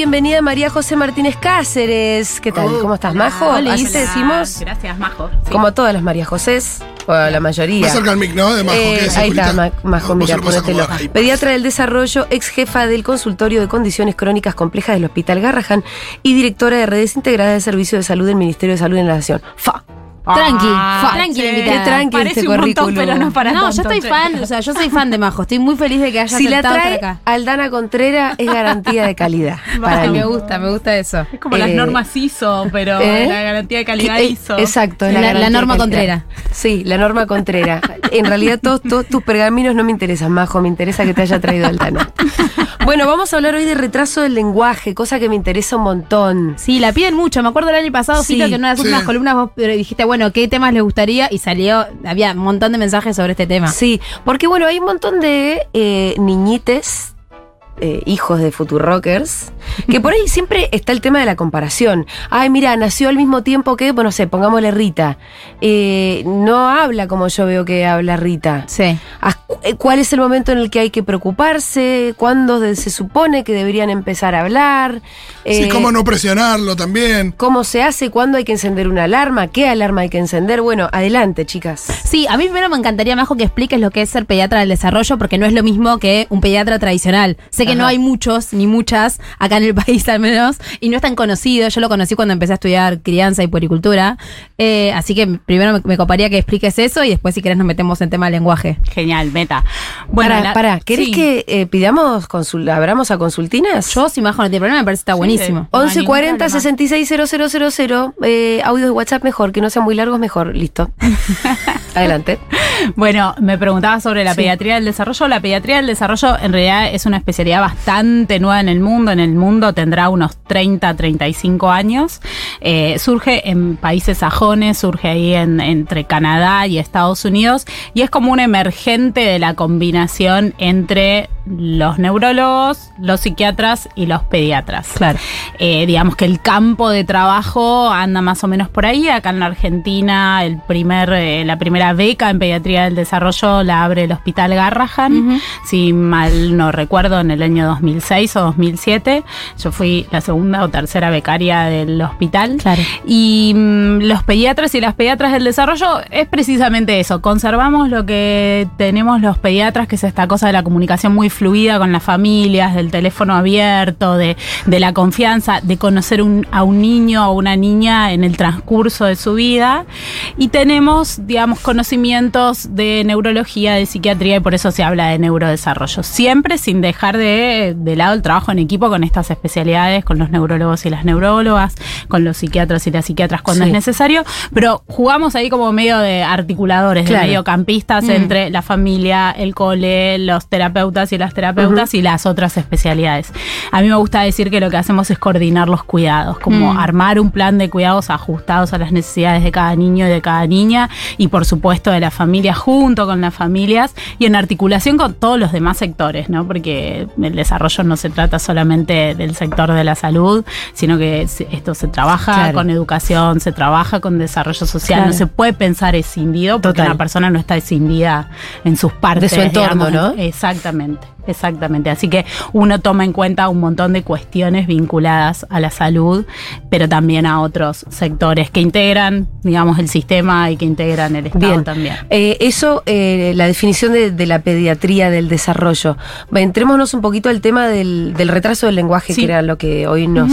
Bienvenida María José Martínez Cáceres. ¿Qué tal? ¿Cómo estás, Majo? Hola, Así hola. te decimos. Gracias, Majo. Sí. Como todas las María Josés, o la mayoría. Más cerca al mic, ¿no? De Majo, Eh, es ahí está. Ma- Majo, mira, ponételo. Pediatra del Desarrollo, ex jefa del consultorio de condiciones crónicas complejas del Hospital Garrahan y directora de redes integradas de servicio de salud del Ministerio de Salud en la Nación. ¡Fa! Tranqui, Ah, tranqui, che, invitada. Qué tranqui Parece este un montón, pero no para No, yo tanto, estoy che. fan, o sea, yo soy fan de Majo. Estoy muy feliz de que haya Si la trae acá. Aldana Contrera es garantía de calidad. para mí. me gusta, me gusta eso. Es como las Eh, normas ISO, pero ¿eh? la garantía de calidad Eh, ISO. Exacto, La- norma. Contrera. Sí, la norma Contrera. En realidad todos, todos tus pergaminos no me interesan, Majo, me interesa que te haya traído Aldana. Bueno, vamos a hablar hoy de retraso del lenguaje, cosa que me interesa un montón. Sí, la piden mucho. Me acuerdo el año pasado, Sí, Fito, que en una de las sí. columnas vos dijiste, bueno, ¿qué temas les gustaría? Y salió, había un montón de mensajes sobre este tema. Sí, porque bueno, hay un montón de eh, niñites. Eh, hijos de Futurockers, que por ahí siempre está el tema de la comparación. Ay, mira, nació al mismo tiempo que, bueno, no sé, pongámosle Rita. Eh, no habla como yo veo que habla Rita. Sí. ¿A cu- eh, ¿Cuál es el momento en el que hay que preocuparse? ¿Cuándo se supone que deberían empezar a hablar? Sí, cómo no presionarlo también. ¿Cómo se hace? ¿Cuándo hay que encender una alarma? ¿Qué alarma hay que encender? Bueno, adelante, chicas. Sí, a mí primero me encantaría, Majo, que expliques lo que es ser pediatra del desarrollo, porque no es lo mismo que un pediatra tradicional. Sé que Ajá. no hay muchos, ni muchas, acá en el país al menos, y no es tan conocido. Yo lo conocí cuando empecé a estudiar crianza y puericultura. Eh, así que primero me, me coparía que expliques eso y después, si querés, nos metemos en tema del lenguaje. Genial, meta. para, la- para, ¿querés sí. que eh, pidamos, consul abramos a consultinas? Yo, si Majo no tiene problema, me parece que está buenísimo. No hay ningún 1140 problema. 660000, eh, audios de WhatsApp mejor, que no sean muy largos mejor, listo. Adelante. Bueno, me preguntaba sobre la Sí. pediatría del desarrollo. La pediatría del desarrollo en realidad es una especialidad bastante nueva en el mundo. En el mundo tendrá unos 30, 35 años. Eh, surge en países sajones, surge ahí en- entre Canadá y Estados Unidos y es como un emergente de la combinación entre los neurólogos, los psiquiatras y los pediatras. Claro. Eh, digamos que el campo de trabajo anda más o menos por ahí. Acá en la Argentina, el primer, eh, la primera beca en pediatría del desarrollo la abre el Hospital Garrahan. Si mal no recuerdo, en el año 2006 o 2007. Yo fui la segunda o tercera becaria del hospital. Claro. Y mm, los pediatras y las pediatras del desarrollo es precisamente eso. Conservamos lo que tenemos los pediatras, que es esta cosa de la comunicación muy fluida con las familias, del teléfono abierto, de, de la confianza, de conocer un- a un niño o una niña en el transcurso de su vida. Y tenemos, digamos, conocimientos de neurología, de psiquiatría, y por eso se habla de neurodesarrollo. Siempre sin dejar de, de lado el trabajo en equipo con estas especialidades, con los neurólogos y las neurólogas, con los psiquiatras y las psiquiatras cuando Sí. es necesario, pero jugamos ahí como medio de articuladores, Claro. de mediocampistas Mm. entre la familia, el cole, los terapeutas y las terapeutas y las otras especialidades. A mí me gusta decir que lo que hacemos es coordinar los cuidados, como Mm. armar un plan de cuidados ajustados a las necesidades de cada niño y de cada niña y por supuesto de la familia junto con las familias y en articulación con todos los demás sectores, ¿no? Porque el desarrollo no se trata solamente del sector de la salud, sino que esto se trabaja Claro. con educación, se trabaja con desarrollo social, Claro. no se puede pensar escindido porque Total. una persona no está escindida en sus partes. De su entorno, digamos. ¿no? Exactamente, exactamente. Así que uno toma en cuenta un montón de cuestiones vinculadas a la salud, pero también a otros sectores que integran, digamos, el sistema y que integran el Estado Bien. también. Eh, eso, eh, la definición de, de la pediatría del desarrollo. Entrémonos un poquito al tema del, del retraso del lenguaje, Sí. que era lo que hoy nos,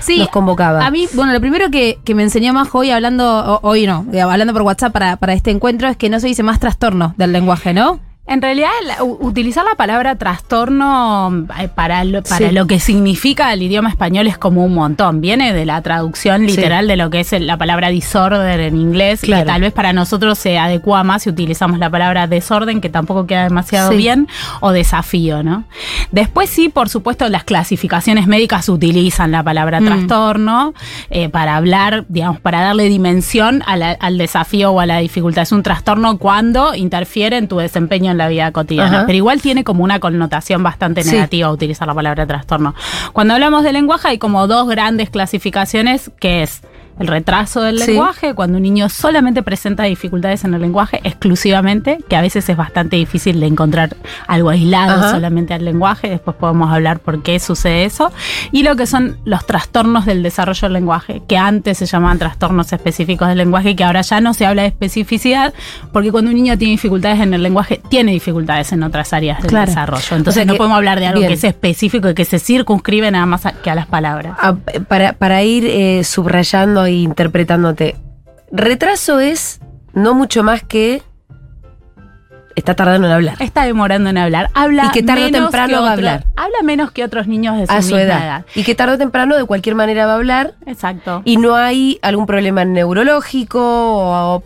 Sí, nos convocaba. A mí, bueno, lo primero que, que me enseñó más hoy hablando, hoy no, eh, hablando por WhatsApp para, para este encuentro es que no se dice más trastorno del lenguaje, ¿no? En realidad, la- utilizar la palabra trastorno eh, para, lo, para Sí. lo que significa el idioma español es como un montón. Viene de la traducción literal de lo que es el- la palabra disorder en inglés. Claro. Y tal vez para nosotros se adecua más si utilizamos la palabra desorden, que tampoco queda demasiado Sí. bien, o desafío, ¿no? Después sí, por supuesto, las clasificaciones médicas utilizan la palabra Mm. trastorno eh, para hablar, digamos, para darle dimensión la- al desafío o a la dificultad. Es un trastorno cuando interfiere en tu desempeño en la vida cotidiana. Ajá. Pero igual tiene como una connotación bastante Sí. negativa utilizar la palabra trastorno. Cuando hablamos de lenguaje hay como dos grandes clasificaciones que es el retraso del Sí. lenguaje, cuando un niño solamente presenta dificultades en el lenguaje exclusivamente, que a veces es bastante difícil de encontrar algo aislado Ajá. solamente al lenguaje, después podemos hablar por qué sucede eso, y lo que son los trastornos del desarrollo del lenguaje, que antes se llamaban trastornos específicos del lenguaje que ahora ya no se habla de especificidad, porque cuando un niño tiene dificultades en el lenguaje, tiene dificultades en otras áreas del Claro. desarrollo. Entonces O sea no que- podemos hablar de algo bien. que es específico y que se circunscribe nada más a- que a las palabras. Ah, para, para ir eh, subrayando interpretándote, retraso es no mucho más que está tardando en hablar. Está demorando en hablar. Habla Y que tarde o temprano va a hablar. Habla menos que otros niños de su, a su edad. edad. Y que tarde o temprano de cualquier manera va a hablar Exacto. y no hay algún problema neurológico o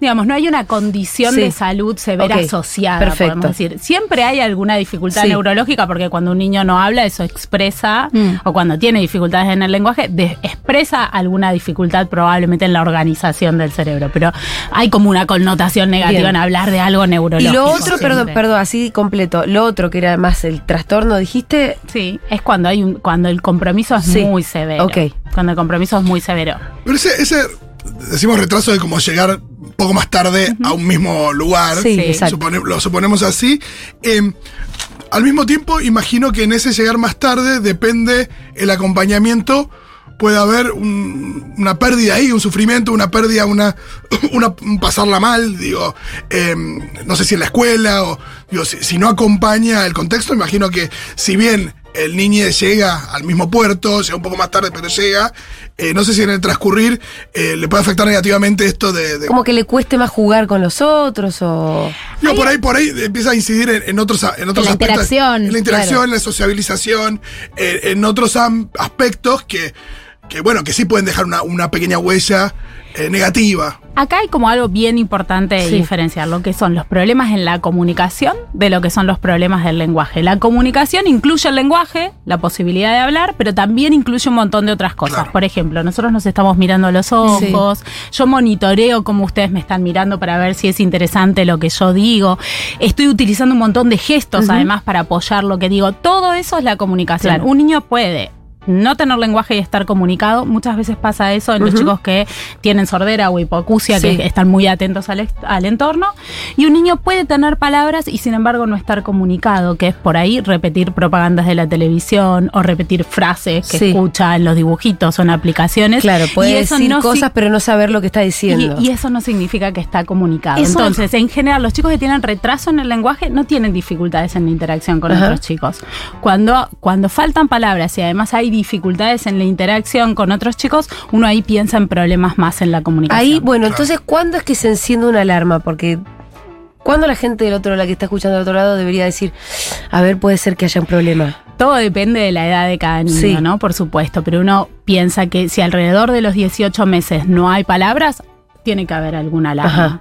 digamos, no hay una condición Sí. de salud severa Ok, asociada, perfecto. podemos decir. Siempre hay alguna dificultad Sí. neurológica porque cuando un niño no habla, eso expresa, Mm. o cuando tiene dificultades en el lenguaje, expresa alguna dificultad probablemente en la organización del cerebro. Pero hay como una connotación negativa Bien. en hablar de algo Y neurológico. lo otro, siempre. perdón, perdón, así completo. Lo otro que era más el trastorno, dijiste. Sí, es cuando hay un, cuando el compromiso es Sí. muy severo. Ok. Cuando el compromiso es muy severo. Pero ese, ese, decimos retraso de como llegar un poco más tarde a un mismo lugar. Sí, Sí. exacto. Supone- lo suponemos así. Eh, al mismo tiempo, imagino que en ese llegar más tarde depende el acompañamiento. Puede haber un- una pérdida ahí, un sufrimiento, una pérdida, una, una un pasarla mal, digo, eh, no sé si en la escuela o digo, si, si no acompaña el contexto, imagino que si bien el niño llega al mismo puerto, llega un poco más tarde, pero llega, eh, no sé si en el transcurrir eh, le puede afectar negativamente esto de, de Como que le cueste más jugar con los otros o. no, por ahí, por ahí empieza a incidir en, en otros, en otros En la aspectos. interacción, En la interacción, claro. en la sociabilización, eh, en otros aspectos que, que, bueno, que sí pueden dejar una, una pequeña huella eh, negativa. Acá hay como algo bien importante de Sí. diferenciar lo que son los problemas en la comunicación de lo que son los problemas del lenguaje. La comunicación incluye el lenguaje, la posibilidad de hablar, pero también incluye un montón de otras cosas. Claro. Por ejemplo, nosotros nos estamos mirando a los ojos, yo monitoreo cómo ustedes me están mirando para ver si es interesante lo que yo digo. Estoy utilizando un montón de gestos además para apoyar lo que digo. Todo eso es la comunicación. Claro. Un niño puede no tener lenguaje y estar comunicado. Muchas veces pasa eso en los chicos que tienen sordera o hipoacusia, Sí. que están muy atentos al, entorno. Y un niño puede tener palabras y sin embargo no estar comunicado, que es por ahí repetir propagandas de la televisión o repetir frases que Sí. escucha en los dibujitos o en aplicaciones. Claro, puede y decir no si- cosas, pero no saber lo que está diciendo. y, y eso no significa que está comunicado. Eso- Entonces, en general, los chicos que tienen retraso en el lenguaje no tienen dificultades en la interacción con otros chicos. Cuando, cuando faltan palabras y además hay dificultades en la interacción con otros chicos, uno ahí piensa en problemas más en la comunicación. Ahí, bueno, entonces, ¿cuándo es que se enciende una alarma? Porque. ¿Cuándo la gente del otro, la que está escuchando del otro lado, debería decir, a ver, puede ser que haya un problema? Todo depende de la edad de cada niño, Sí. ¿no? Por supuesto, pero uno piensa que si alrededor de los 18 meses no hay palabras, tiene que haber alguna alarma. Ajá.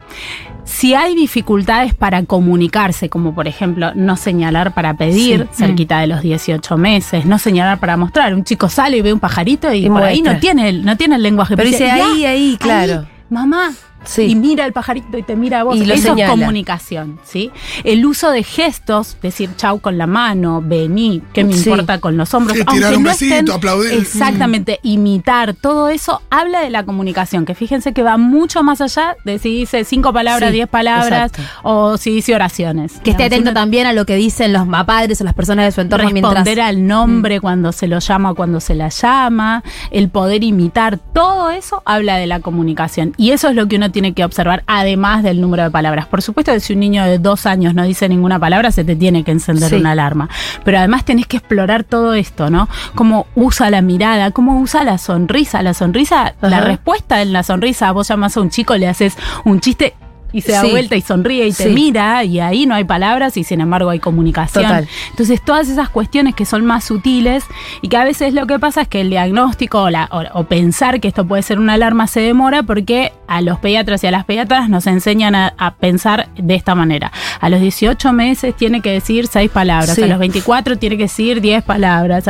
Si hay dificultades para comunicarse, como por ejemplo no señalar para pedir Sí. cerquita de los 18 meses, no señalar para mostrar, un chico sale y ve un pajarito y, Y por ahí no tiene, el- no tiene el lenguaje. Pero dice "Ya, ahí, ahí, claro. mamá. Sí. Y mira el pajarito y te mira a vos. Y lo Eso señala. es comunicación, ¿sí? El uso de gestos, decir chau con la mano, vení, ¿qué me Sí. importa con los hombros? Sí, tirar Aunque un no besito, estén- aplaudir. Exactamente, imitar, todo eso habla de la comunicación, que fíjense que va mucho más allá de si dice cinco palabras, Sí, diez palabras, exacto. o si dice oraciones. Que esté atento también a lo que dicen los padres o las personas de su entorno responder mientras. al nombre cuando se lo llama o cuando se la llama, el poder imitar, todo eso habla de la comunicación. Y eso es lo que uno tiene que observar, además del número de palabras. Por supuesto que si un niño de dos años no dice ninguna palabra, se te tiene que encender Sí. una alarma. Pero además tenés que explorar todo esto, ¿no? Cómo usa la mirada, cómo usa la sonrisa. La sonrisa, la respuesta en la sonrisa, vos llamas a un chico, le haces un chiste y se da Sí. vuelta y sonríe y te Sí. mira y ahí no hay palabras y sin embargo hay comunicación. Total. Entonces todas esas cuestiones que son más sutiles y que a veces lo que pasa es que el diagnóstico o, la- o- o pensar que esto puede ser una alarma se demora porque a los pediatras y a las pediatras nos enseñan a, a pensar de esta manera. A los 18 meses tiene que decir 6 palabras, Sí. a los 24 tiene que decir 10 palabras.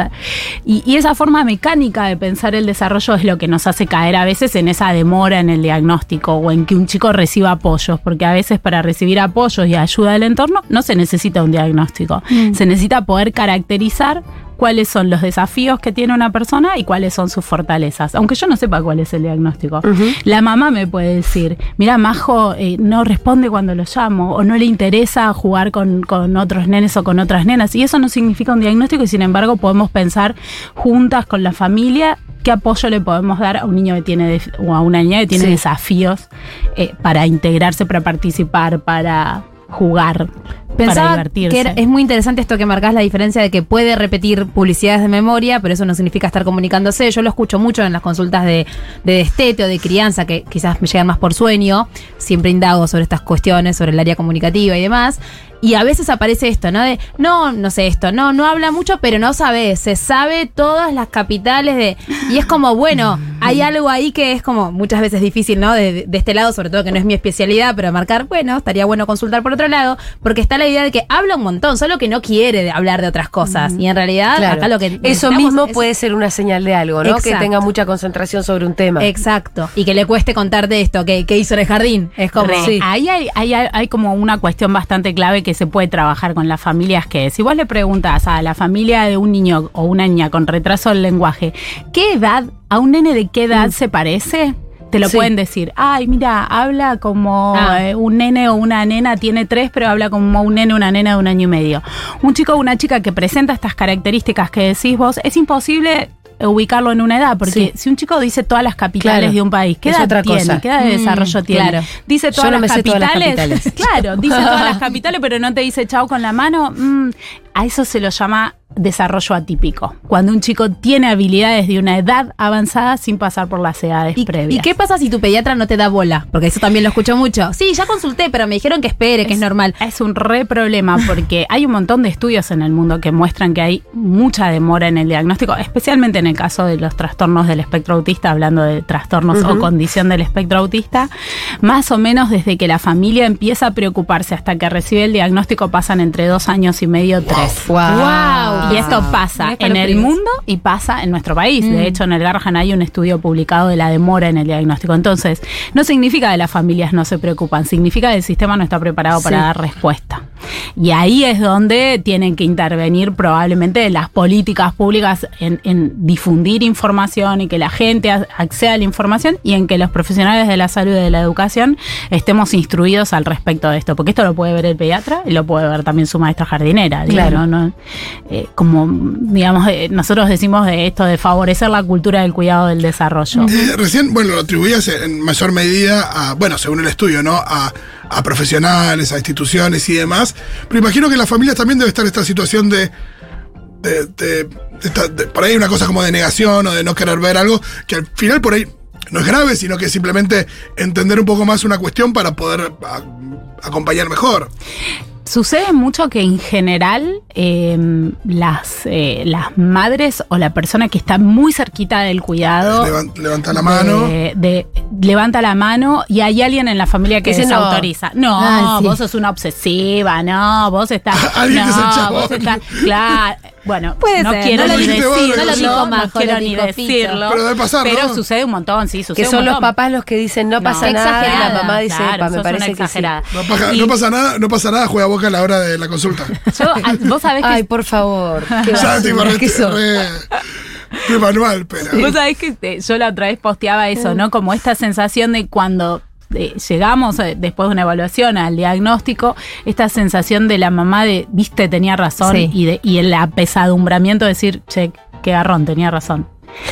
Y, y esa forma mecánica de pensar el desarrollo es lo que nos hace caer a veces en esa demora en el diagnóstico o en que un chico reciba porque a veces para recibir apoyos y ayuda del entorno no se necesita un diagnóstico, se necesita poder caracterizar cuáles son los desafíos que tiene una persona y cuáles son sus fortalezas, aunque yo no sepa cuál es el diagnóstico. La mamá me puede decir, mira, Majo eh, no responde cuando lo llamo o no le interesa jugar con, con otros nenes o con otras nenas y eso no significa un diagnóstico y sin embargo podemos pensar juntas con la familia qué apoyo le podemos dar a un niño que tiene o a una niña que tiene Sí. desafíos eh, para integrarse, para participar, para jugar, para Pensaba divertirse. que era- es muy interesante esto que marcás la diferencia de que puede repetir publicidades de memoria, pero eso no significa estar comunicándose. Yo lo escucho mucho en las consultas de, de destete o de crianza, que quizás me llegan más por sueño. Siempre indago sobre estas cuestiones, sobre el área comunicativa y demás. Y a veces aparece esto, ¿no? De, no, no sé esto, no, no habla mucho, pero no sabe, se sabe todas las capitales de... Y es como, bueno, hay algo ahí que es como muchas veces difícil, ¿no? De, de este lado, sobre todo que no es mi especialidad, pero marcar, bueno, estaría bueno consultar por otro lado, porque está la idea de que habla un montón, solo que no quiere hablar de otras cosas. Y en realidad, Claro. acá lo que... Eso mismo es- puede ser una señal de algo, ¿no? Que tenga mucha concentración sobre un tema. Exacto. Y que le cueste contarte esto, que, que hizo en el jardín. Es como... Sí. Ahí hay, hay- hay como una cuestión bastante clave que se puede trabajar con las familias, que es, si vos le preguntas a la familia de un niño o una niña con retraso del lenguaje, ¿qué edad, a un nene de qué edad se parece? Te lo Sí. pueden decir, ay, mira, habla como Ah. eh, un nene o una nena tiene tres, pero habla como un nene o una nena de un año y medio. Un chico o una chica que presenta estas características que decís vos, es imposible ubicarlo en una edad, porque Sí. si un chico dice todas las capitales Claro. de un país, ¿qué Es edad otra tiene? cosa. ¿Qué edad de Mm, desarrollo tiene? claro. Dice todas, no las, sé todas las capitales. capitales. Claro, dice todas las capitales, pero no te dice chao con la mano. Mm, a eso se lo llama desarrollo atípico. Cuando un chico tiene habilidades de una edad avanzada sin pasar por las edades ¿Y, previas. ¿Y qué pasa si tu pediatra no te da bola? Porque eso también lo escucho mucho. Sí, ya consulté, pero me dijeron que espere, que es, normal. Es un re problema porque hay un montón de estudios en el mundo que muestran que hay mucha demora en el diagnóstico, especialmente en el caso de los trastornos del espectro autista, hablando de trastornos o condición del espectro autista. Más o menos desde que la familia empieza a preocuparse hasta que recibe el diagnóstico pasan entre dos años y medio, tres. Wow. Y esto pasa en el mundo y pasa en nuestro país. Mm. De hecho, en el Garrahan hay un estudio publicado de la demora en el diagnóstico. Entonces, no significa que las familias no se preocupan, significa que el sistema no está preparado para dar respuesta. Y ahí es donde tienen que intervenir probablemente las políticas públicas en, en difundir información y que la gente acceda a la información y en que los profesionales de la salud y de la educación estemos instruidos al respecto de esto. Porque esto lo puede ver el pediatra y lo puede ver también su maestra jardinera. Claro. ¿no? No, eh, como, digamos, eh, nosotros decimos de esto de favorecer la cultura del cuidado del desarrollo. Eh, recién, bueno, lo atribuías en mayor medida a, bueno, según el estudio, ¿no? A, a profesionales, a instituciones y demás. Pero imagino que en las familias también debe estar esta situación de. de, de- de por ahí una cosa como de negación o de no querer ver algo que al final por ahí no es grave, sino que simplemente entender un poco más una cuestión para poder acompañar mejor. Sucede mucho que en general eh, las, eh, las madres o la persona que está muy cerquita del cuidado Levan- levanta la mano. de- de- levanta la mano y hay alguien en la familia que Dice no. desautoriza. No, Ah, sí. vos sos una obsesiva, no, vos estás. Alguien que es el vos estás. Claro. Bueno, Puede no ser, quiero no lo ni no lo dijo no Majo, quiero lo ni decirlo. Pero debe pasar, Pero ¿no? sucede un montón, sí, sucede Que un son los papás los que dicen no pasa No. nada y la mamá dice, Claro, "Pa, me parece una que sí. No, paja- Y no pasa nada, no pasa nada, juega boca a la hora de la consulta. yo, ah, vos sabés que Ay, por favor. Qué Ya te basura que re, manual, pero. Vos sabés que eh, yo la otra vez posteaba eso, ¿no? Como esta sensación de cuando eh, llegamos después de una evaluación al diagnóstico, esta sensación de la mamá de, viste, tenía razón, Sí. y, de, y el apesadumbramiento de decir, che, qué garrón, tenía razón.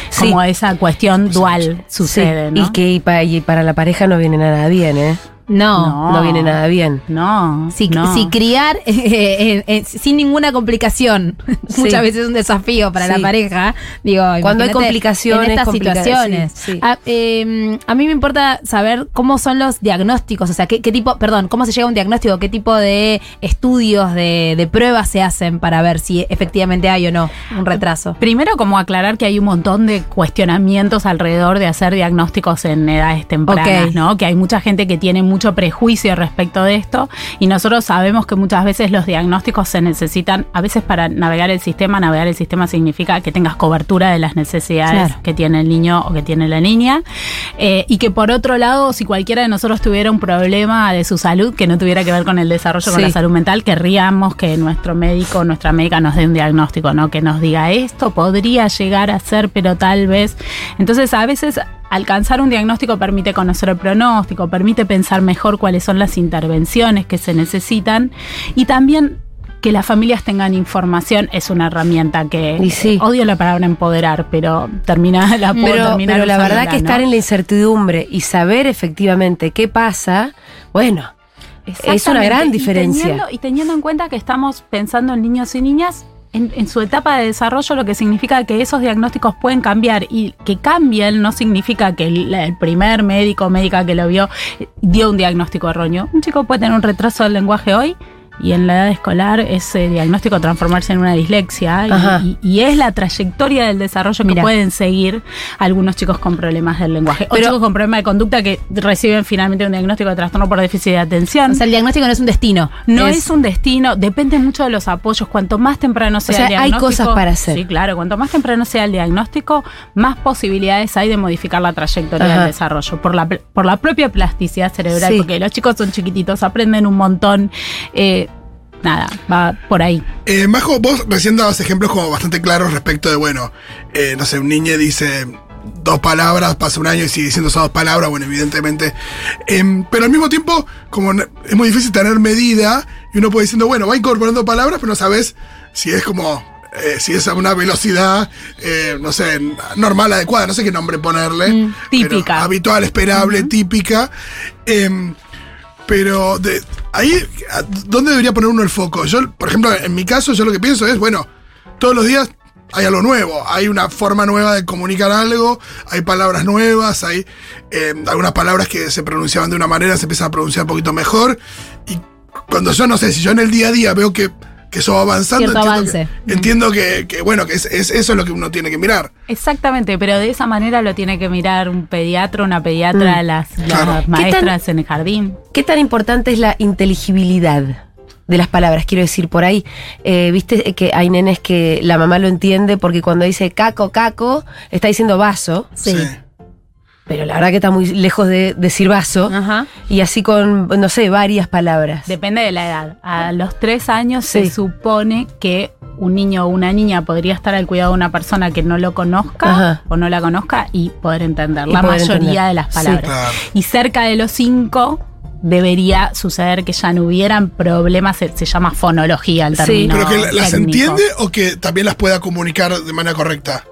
Sí. Como esa cuestión dual Sí, sucede, ¿no? Y que y pa- y para la pareja no viene nada bien, ¿eh? No. no viene nada bien. No. Si, no. si criar eh, eh, eh, sin ninguna complicación, Sí. muchas veces es un desafío para la pareja. Digo, Cuando hay complicaciones, En estas complica- situaciones. sí, sí. A, eh, a mí me importa saber cómo son los diagnósticos, o sea, qué, qué tipo, perdón, cómo se llega a un diagnóstico, qué tipo de estudios, de, de pruebas se hacen para ver si efectivamente hay o no un retraso. Primero, como aclarar que hay un montón de cuestionamientos alrededor de hacer diagnósticos en edades tempranas. ¿no? Que hay mucha gente que tiene mucho prejuicio respecto de esto y nosotros sabemos que muchas veces los diagnósticos se necesitan, a veces para navegar el sistema, navegar el sistema significa que tengas cobertura de las necesidades Claro. que tiene el niño o que tiene la niña eh, y que por otro lado, si cualquiera de nosotros tuviera un problema de su salud que no tuviera que ver con el desarrollo, con la salud mental, querríamos que nuestro médico nuestra médica nos dé un diagnóstico, ¿no? Que nos diga esto podría llegar a ser, pero tal vez. Entonces, a veces alcanzar un diagnóstico permite conocer el pronóstico, permite pensar mejor cuáles son las intervenciones que se necesitan y también que las familias tengan información es una herramienta que sí. odio la palabra empoderar, pero termina la puedo Pero, terminar pero la verdad que ¿no? estar en la incertidumbre y saber efectivamente qué pasa, bueno, es una gran y diferencia. teniendo- Y teniendo, en cuenta que estamos pensando en niños y niñas en, en su etapa de desarrollo, lo que significa que esos diagnósticos pueden cambiar y que cambien no significa que el, el primer médico o médica que lo vio eh, dio un diagnóstico erróneo. Un chico puede tener un retraso del lenguaje hoy. Y en la edad escolar ese diagnóstico transformarse en una dislexia y- es la trayectoria del desarrollo que pueden seguir algunos chicos con problemas del lenguaje o Pero- chicos con problemas de conducta que reciben finalmente un diagnóstico de trastorno por déficit de atención. O sea, el diagnóstico no es un destino. No es, un destino, depende mucho de los apoyos. Cuanto más temprano sea, sea, el hay diagnóstico. cosas para hacer. Sí, claro. Cuanto más temprano sea el diagnóstico, más posibilidades hay de modificar la trayectoria Ajá. del desarrollo. Por la, por la propia plasticidad cerebral, Sí. porque los chicos son chiquititos, aprenden un montón. eh, nada, va por ahí. Eh, Majo, vos recién dabas ejemplos como bastante claros respecto de, bueno, eh, no sé, un niño dice dos palabras, pasa un año y sigue diciendo esas dos palabras, bueno, evidentemente. Em, pero al mismo tiempo, como es muy difícil tener medida, y uno puede diciendo, bueno, va incorporando palabras, pero no sabes si es como, eh, si es a una velocidad, eh, no sé, normal, adecuada, no sé qué nombre ponerle. Mm, típica. habitual, esperable, típica. Em, pero de ahí, ¿a ¿dónde debería poner uno el foco? Yo, por ejemplo, en mi caso, yo lo que pienso es, bueno, todos los días hay algo nuevo, hay una forma nueva de comunicar algo, hay palabras nuevas, hay eh, algunas palabras que se pronunciaban de una manera, se empiezan a pronunciar un poquito mejor. Y cuando yo no sé, si yo en el día a día veo que, que eso va avanzando, Cierto entiendo, avance. Que, entiendo que, que, bueno, que es, es- eso es lo que uno tiene que mirar. Exactamente, pero de esa manera lo tiene que mirar un pediatra, una pediatra, Mm. las, maestras en el jardín. ¿Qué tan importante es la inteligibilidad de las palabras? Quiero decir, por ahí, eh, viste que hay nenes que la mamá lo entiende porque cuando dice caco, caco, está diciendo vaso, Sí. Pero la verdad que está muy lejos de decir vaso. Ajá. Y así con, no sé, varias palabras. Depende de la edad. A los tres años Sí. se supone que un niño o una niña podría estar al cuidado de una persona que no lo conozca Ajá. o no la conozca y poder entender Y la poder mayoría entender. de las Sí. palabras. Claro. Y cerca de los cinco debería suceder que ya no hubieran problemas, se, se llama fonología el Sí. término Pero que la- las técnico. entiende o que también las pueda comunicar de manera correcta.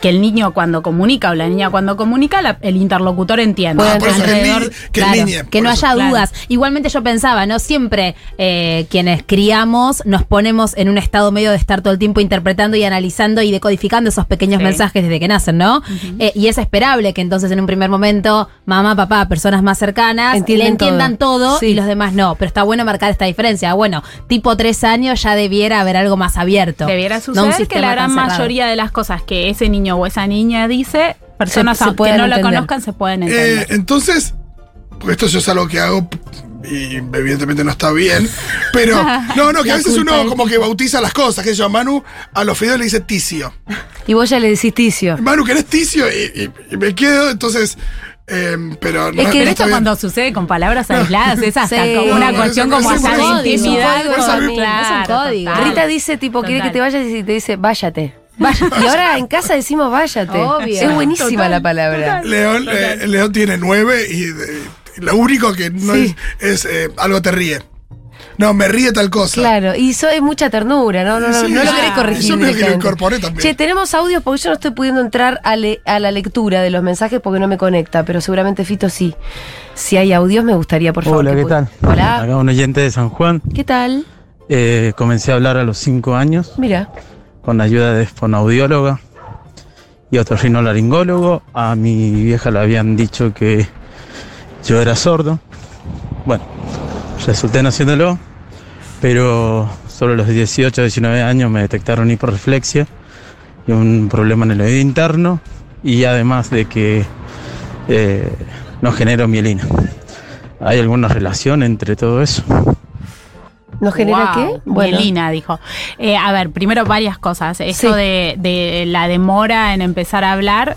Que el niño cuando comunica o la niña cuando comunica, la- el interlocutor entiende. Ah, por eso que el Alrededor- niño- que el Claro, que no eso. haya Claro. dudas. Igualmente yo pensaba, ¿no? Siempre eh, quienes criamos nos ponemos en un estado medio de estar todo el tiempo interpretando y analizando y decodificando esos pequeños Sí. mensajes desde que nacen, ¿no? Eh, y es esperable que entonces en un primer momento mamá, papá, personas más cercanas Entienden le entiendan todo, todo. Sí. y los demás no. Pero está bueno marcar esta diferencia. Bueno, tipo tres años ya debiera haber algo más abierto. Debiera No suceder que sistema la gran mayoría de las cosas que ese niño o esa niña dice, personas se aunque pueden no la conozcan se pueden Eh, entender. entonces, porque esto yo es algo que hago y evidentemente no está bien, pero no, no, que a veces uno como que bautiza las cosas, que yo a Manu a los fideos le dice ticio. Y vos ya le decís ticio. Manu, ¿querés ticio? Y, y- y me quedo, entonces, eh, pero no, Es que no esto bien. cuando sucede con palabras aisladas es hasta Sí. como una No, cuestión como hasta de intimidad. Rita dice, tipo, quiere que te vayas y te dice, váyate. Y ahora en casa decimos váyate. Obvio. Es buenísima Total, la palabra. León, eh, León tiene nueve y, eh, y lo único que no Sí. es, es, eh, algo te ríe. No, me ríe tal cosa. Claro, y eso es mucha ternura, ¿no? No, no, Sí, no lo querés corregir. Eso medio que lo incorporé también. Che, tenemos audios porque yo no estoy pudiendo entrar a, le- a la lectura de los mensajes porque no me conecta, pero seguramente Fito sí. Si hay audios me gustaría, por favor. Hola, ¿qué tal? Hola, Acá un oyente de San Juan. ¿qué tal? Eh, comencé a hablar a los 5 años Mira, con la ayuda de fonaudióloga y otorrinolaringólogo. A mi vieja le habían dicho que yo era sordo. Bueno, resulté no haciéndolo, pero solo los 18, 19 años me detectaron hiporreflexia y un problema en el oído interno y además de que eh, no genero mielina. ¿Hay alguna relación entre todo eso? ¿Nos genera Wow, qué? Mielina, dijo. Eh, a ver, primero varias cosas. Esto Sí. de, de la demora en empezar a hablar,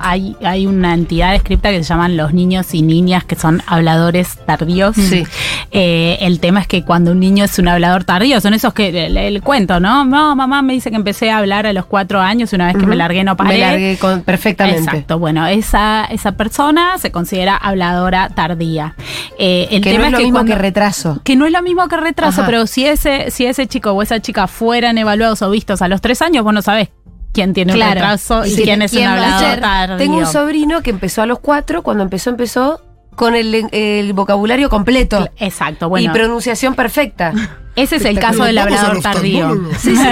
hay, hay una entidad descripta que se llaman los niños y niñas que son habladores tardíos. Sí. Eh, el tema es que cuando un niño es un hablador tardío, son esos que el, el cuento, ¿no? No, mamá me dice que empecé a hablar a los cuatro años y una vez que me largué no paré. Me largué con- perfectamente. Exacto, bueno, esa, esa persona se considera habladora tardía. Eh, el Que tema no es lo que mismo cuando- que retraso. que no es lo mismo que retraso, Ajá. pero si ese, si ese chico o esa chica fueran evaluados o vistos a los tres años, vos no sabés quién tiene Claro. un retraso y Sí, quién es un quién hablador tardío. Tengo un sobrino que empezó a los cuatro, cuando empezó, empezó con el, el vocabulario completo. Exacto, bueno. Y pronunciación perfecta. ese es el caso del hablador tardío. Sí, sí,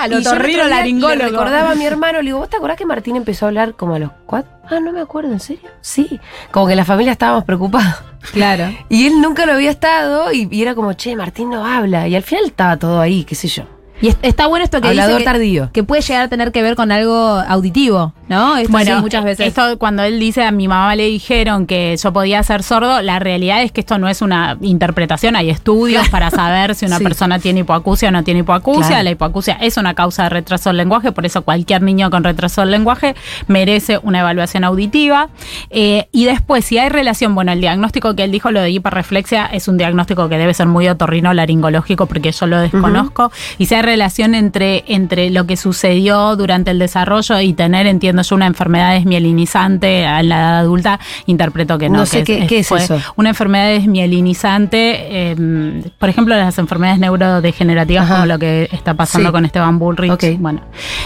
Al otorrinolaringólogo. le recordaba a mi hermano, le digo, ¿vos te acordás que Martín empezó a hablar como a los cuatro? Ah, no me acuerdo, ¿en serio? Sí. Como que la familia estábamos preocupados. Claro. Y él nunca lo había estado y, y era como, che, Martín no habla. Y al final estaba todo ahí, qué sé yo. Y es- está bueno esto que Hablador dice que, tardío. que puede llegar a tener que ver con algo auditivo, ¿no? Esto Bueno, sí, muchas veces. Esto cuando él dice a mi mamá le dijeron que yo podía ser sordo, la realidad es que esto no es una interpretación, hay estudios para saber si una Sí. persona tiene hipoacusia o no tiene hipoacusia. Claro. La hipoacusia es una causa de retraso del lenguaje, por eso cualquier niño con retraso del lenguaje merece una evaluación auditiva. Eh, y después, si hay relación, bueno, el diagnóstico que él dijo, lo de hiperreflexia, es un diagnóstico que debe ser muy otorrinolaringológico porque yo lo desconozco. Y si hay relación entre, entre lo que sucedió durante el desarrollo y tener, entiendo yo, una enfermedad desmielinizante en la edad adulta, interpreto que no. No sé que qué- qué es fue eso. Una enfermedad desmielinizante, eh, por ejemplo, las enfermedades neurodegenerativas, Ajá. como lo que está pasando Sí. con Esteban Bullrich. Bueno,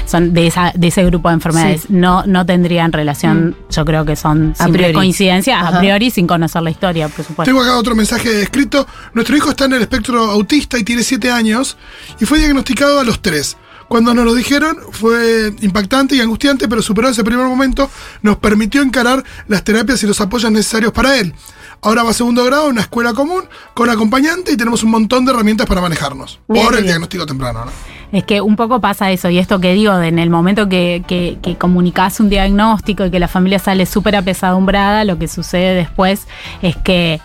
son de, esa, de ese grupo de enfermedades. Sí. No, no tendrían relación, yo creo que son A simples priori. coincidencias, Ajá. a priori, sin conocer la historia, por supuesto. Tengo acá otro mensaje escrito. Nuestro hijo está en el espectro autista y tiene 7 años y fue diagnosticado a los 3. Cuando nos lo dijeron fue impactante y angustiante, pero superó ese primer momento, nos permitió encarar las terapias y los apoyos necesarios para él. Ahora va a segundo grado en una escuela común con acompañante y tenemos un montón de herramientas para manejarnos. Bien, por el bien. diagnóstico temprano, ¿no? Es que un poco pasa eso, y esto que digo, de en el momento que, que, que comunicas un diagnóstico y que la familia sale súper apesadumbrada, lo que sucede después es que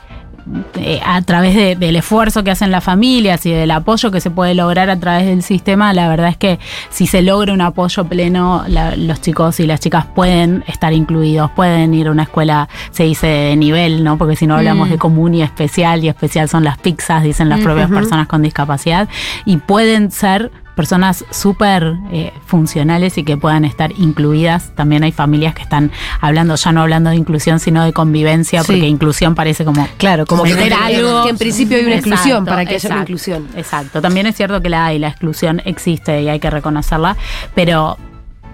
eh, a través de- del esfuerzo que hacen las familias y del apoyo que se puede lograr a través del sistema, la verdad es que si se logra un apoyo pleno, la- los chicos y las chicas pueden estar incluidos, pueden ir a una escuela, se dice de nivel, ¿no? Porque si no hablamos Mm. de común y especial, y especial son las pizzas, dicen las propias personas con discapacidad, y pueden ser personas súper eh, funcionales y que puedan estar incluidas. También hay familias que están hablando, ya no hablando de inclusión, sino de convivencia, Sí. porque inclusión parece como Claro, como que, algo. que en principio hay una Exacto, exclusión para que haya una exacto, inclusión. Exacto. También es cierto que la hay, la exclusión existe y hay que reconocerla, pero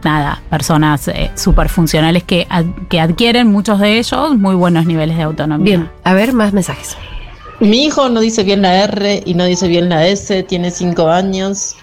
nada, personas eh, súper funcionales que, ad- que adquieren, muchos de ellos, muy buenos niveles de autonomía. Bien, a ver, más mensajes. Mi hijo no dice bien la R y no dice bien la S, tiene cinco años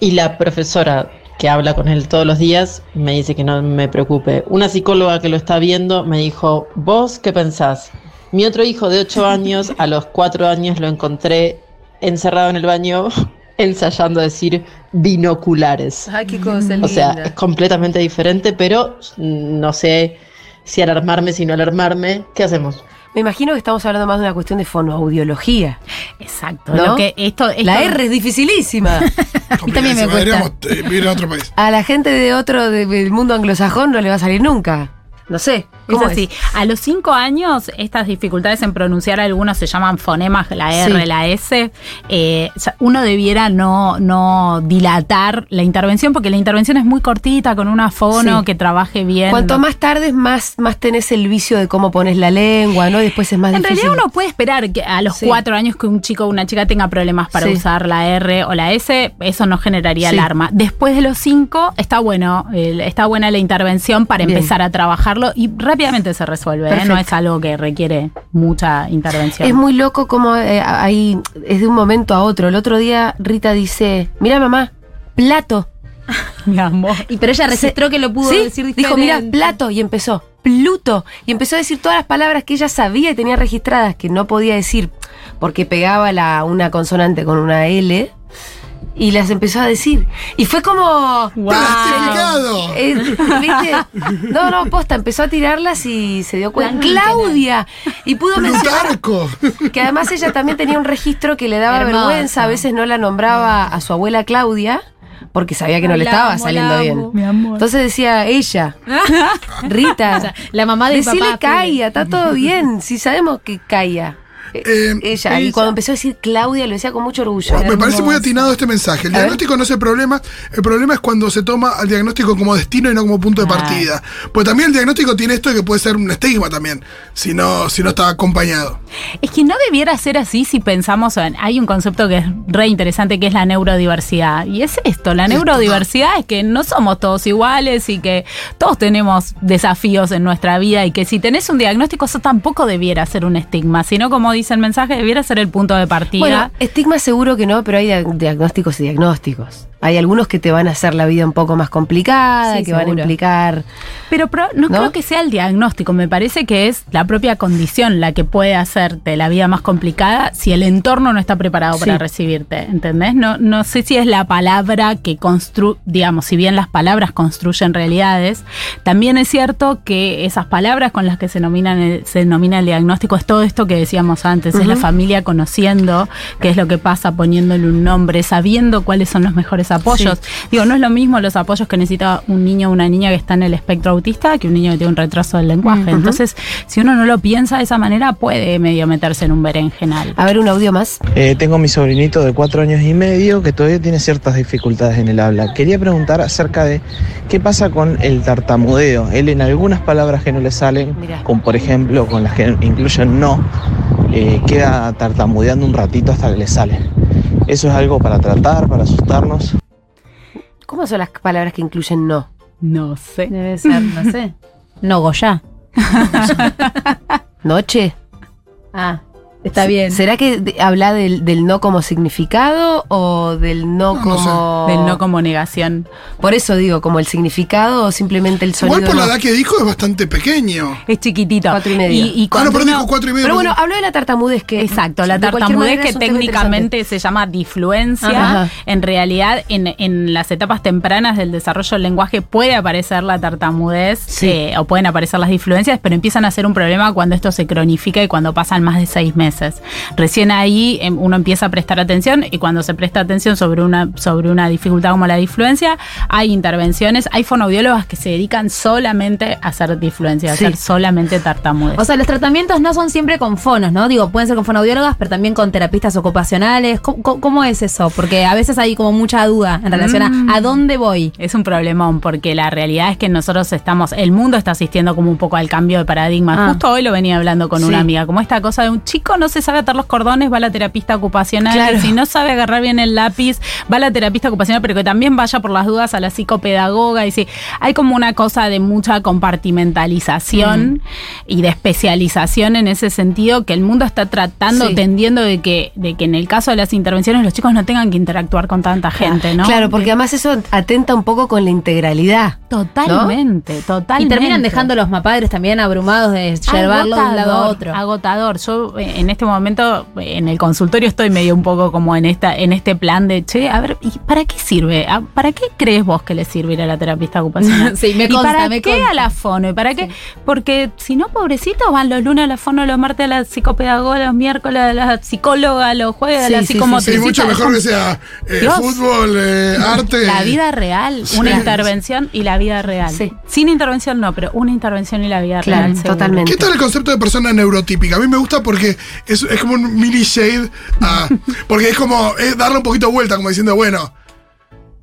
y la profesora que habla con él todos los días me dice que no me preocupe. Una psicóloga que lo está viendo me dijo, ¿vos qué pensás? Mi otro hijo de ocho años, a los cuatro años lo encontré encerrado en el baño ensayando a decir binoculares. Ay, qué cosa O sea, es completamente diferente, pero no sé si alarmarme, si no alarmarme. ¿Qué hacemos? Me imagino que estamos hablando más de una cuestión de fonoaudiología. Exacto. ¿No? Lo que esto, esto- La R es dificilísima. también me cuesta. Eh, otro país. A la gente de otro de- del mundo anglosajón no le va a salir nunca. No sé. ¿Cómo es así. A los cinco años, estas dificultades en pronunciar algunos se llaman fonemas, la R, Sí. la S. eh, uno debiera no, no dilatar la intervención, porque la intervención es muy cortita, con una fono Sí. que trabaje bien. Cuanto No- más tarde, más, más tenés el vicio de cómo pones la lengua, ¿no? Después es más En difícil. realidad uno puede esperar que a los Sí. cuatro años que un chico o una chica tenga problemas para usar la R o la S, eso no generaría alarma. Después de los cinco, está bueno, el- está buena la intervención para Bien. empezar a y rápidamente se resuelve, ¿eh? No es algo que requiere mucha intervención. Es muy loco como eh, ahí es de un momento a otro. El otro día Rita dice, mira mamá, plato. mi amor. Y pero ella registró que lo pudo Sí, decir dijo, mira, diferente. plato y empezó, Pluto. Y empezó a decir todas las palabras que ella sabía y tenía registradas, que no podía decir porque pegaba la, una consonante con una L. Y las empezó a decir. Y fue como... ¡Plastificado! Eh, ¿viste? No, no, posta, empezó a tirarlas y se dio cuenta. Claudia. Y pudo mencionar ¡Plutarco! que además ella también tenía un registro que le daba vergüenza. A veces no la nombraba a su abuela Claudia porque sabía que no le La estaba amo, saliendo bien. Mi amor. Entonces decía ella, Rita, O sea, la mamá de decile papá, Calla, está todo bien, si sabemos que Calla. Eh, Eh, ella. Y cuando empezó a decir Claudia lo decía con mucho orgullo. Bueno, me parece muy atinado este mensaje. El A ver. diagnóstico no es el problema. El problema es cuando se toma al diagnóstico como destino y no como punto de Ah. partida. Pues también el diagnóstico tiene esto de que puede ser un estigma también, si no, si no está acompañado. Es que no debiera ser así si pensamos en. Hay un concepto que es re interesante que es la neurodiversidad. Y es esto: la Sí, neurodiversidad es que no somos todos iguales y que todos tenemos desafíos en nuestra vida y que si tenés un diagnóstico, eso tampoco debiera ser un estigma, sino como dice el mensaje, debiera ser el punto de partida. Bueno, estigma seguro que no, pero hay dia- diagnósticos y diagnósticos. Hay algunos que te van a hacer la vida un poco más complicada, Sí, que van a seguro. implicar. Pero pro- no, ¿No? creo que sea el diagnóstico, me parece que es la propia condición la que puede hacerte la vida más complicada si el entorno no está preparado Sí. para recibirte, ¿entendés? No, no sé si es la palabra que construye, digamos, si bien las palabras construyen realidades, también es cierto que esas palabras con las que se, nominan el- se denomina el diagnóstico es todo esto que decíamos antes, es la familia conociendo qué es lo que pasa, poniéndole un nombre, sabiendo cuáles son los mejores apoyos. Digo, no es lo mismo los apoyos que necesita un niño o una niña que está en el espectro autista que un niño que tiene un retraso del lenguaje. Entonces, si uno no lo piensa de esa manera, puede medio meterse en un berenjenal. A ver, un audio más. Eh, tengo mi sobrinito de cuatro años y medio que todavía tiene ciertas dificultades en el habla. Quería preguntar acerca de qué pasa con el tartamudeo. Él en algunas palabras que no le salen, Mirá. como por ejemplo con las que incluyen no, eh, queda tartamudeando un ratito hasta que le sale. Eso es algo para tratar, para asustarnos. ¿Cómo son las palabras que incluyen no? No sé. Debe ser, no sé. No, Goya. ¿Noche? Ah, está bien. ¿Será que habla del, del no como significado o del no, No, no como. Del no como negación. Por eso digo, como el significado o simplemente el sonido. Igual por la edad que dijo es bastante pequeño. Es chiquitito. Cuatro y medio. Y, y Ah, no, pero uno- dijo cuatro y medio. Pero no bueno, habló de la tartamudez que. Exacto, la tartamudez que técnicamente se llama difluencia. Ajá. En realidad, en, en las etapas tempranas del desarrollo del lenguaje puede aparecer la tartamudez Sí. eh, o pueden aparecer las difluencias, pero empiezan a ser un problema cuando esto se cronifica y cuando pasan más de seis meses. Recién ahí em, uno empieza a prestar atención y cuando se presta atención sobre una, sobre una dificultad como la difluencia, hay intervenciones, hay fonoaudiólogas que se dedican solamente a hacer difluencia, a Sí. hacer solamente tartamudez. O sea, los tratamientos no son siempre con fonos, ¿no? Digo, pueden ser con fonoaudiólogas, pero también con terapistas ocupacionales. ¿Cómo, es eso? Porque a veces hay como mucha duda en relación a a dónde voy. Es un problemón porque la realidad es que nosotros estamos, el mundo está asistiendo como un poco al cambio de paradigma. Ah. Justo hoy lo venía hablando con Sí. una amiga, como esta cosa de un chico no se sabe atar los cordones, va a la terapista ocupacional, Claro. si no sabe agarrar bien el lápiz, va a la terapista ocupacional, pero que también vaya por las dudas a la psicopedagoga. Y sí, hay como una cosa de mucha compartimentalización y de especialización en ese sentido que el mundo está tratando, Sí. tendiendo de que, de que en el caso de las intervenciones los chicos no tengan que interactuar con tanta gente, ¿no? Claro, porque además eso atenta un poco con la integralidad. Totalmente, totalmente. Y terminan dejando los mapadres también abrumados de llevarlo de un lado a otro. Agotador. Yo eh, en este momento en el consultorio estoy medio un poco como en esta en este plan de, che, a ver, ¿y para qué sirve? ¿A- ¿Para qué crees vos que le servirá a la terapista ocupacional? Sí, me ¿Y consta, para me qué consta. a la fono? ¿Y para qué? Porque si no, pobrecitos, van los lunes a la fono, los martes a la psicopedagoga, los miércoles a la psicóloga, los jueves a Sí, la sí, sí. Sí, mucho mejor que sea eh, Dios. fútbol, eh, arte. La vida real, una Sí. intervención y la la vida real. Sí. Sin intervención no, pero una intervención y la vida Claro, real. seguro. totalmente. ¿Qué tal el concepto de persona neurotípica? A mí me gusta porque es, es como un mini shade. porque es como es darle un poquito vuelta, como diciendo, bueno.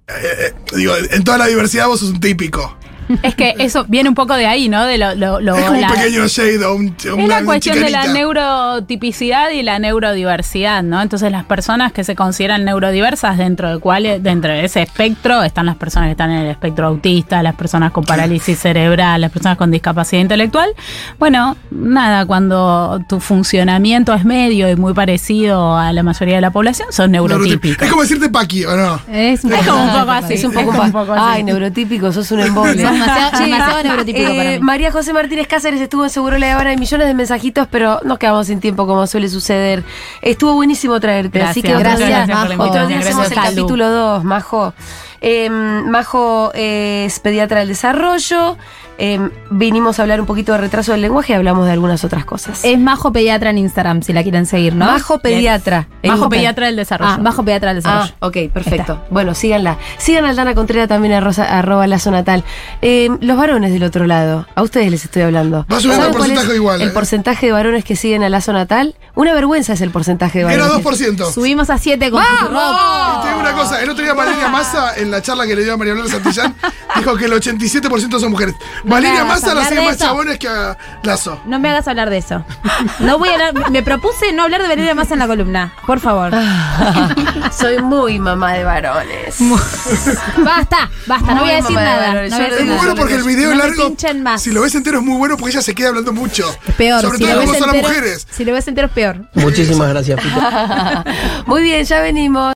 eh, eh, digo, en toda la diversidad vos sos un típico. Es que eso viene un poco de ahí, ¿no? De lo, lo- lo- es como la- un pequeño shade o un, Es una- la cuestión de la neurotipicidad y la neurodiversidad, ¿no? Entonces las personas que se consideran neurodiversas dentro de cuál dentro de ese espectro están las personas que están en el espectro autista, las personas con parálisis cerebral, las personas con discapacidad intelectual. Bueno, nada, cuando tu funcionamiento es medio y muy parecido a la mayoría de la población, son neurotípicos. Es como decirte Paqui, ¿o no? Es, un Es poco- como un poco así. Es un poco, como pa- un poco así. Ay, neurotípico, sos un embole. Demasiado- demasiado neurotípico para mí. María José Martínez Cáceres estuvo en Seguro La Habana. Hay millones de mensajitos, pero nos quedamos sin tiempo, como suele suceder. Estuvo buenísimo traerte. así que Gracias, gracias, Majo. otro día Gracias, hacemos el capítulo 2, Majo. Eh, Majo es pediatra del desarrollo. Eh, vinimos a hablar un poquito de retraso del lenguaje y hablamos de algunas otras cosas. Es Majo Pediatra en Instagram, si la quieren seguir, ¿no? Majo pediatra. Instagram. pediatra del desarrollo. Ah, Majo Pediatra del Ah, Desarrollo. ok, perfecto. Bueno, síganla. Sigan a Aldana Contreras también a rosa, arroba lazo natal. Eh, los varones del otro lado, a ustedes les estoy hablando. Va subiendo ¿Saben el porcentaje igual, El eh? porcentaje de varones que siguen a lazo natal. Una vergüenza es el porcentaje de Era varones. 2%. Subimos a 7 con. Y te digo una cosa, el otro día Valeria Massa, en la charla que le dio a María Blanca Santillán, dijo que el 87% son mujeres. No Valeria Massa la de más eso. chabones que a Lazo. No me hagas hablar de eso. No voy a hablar, me propuse no hablar de Valeria más en la columna. Por favor. Soy muy mamá de varones. Basta, basta, no voy a decir de nada. No voy a Es muy bueno porque el video No largo, más. si lo ves entero es muy bueno porque ella se queda hablando mucho. Peor, Sobre si todo cómo son las mujeres. Si lo ves entero es peor. Muchísimas gracias, Fito. Muy bien, ya venimos.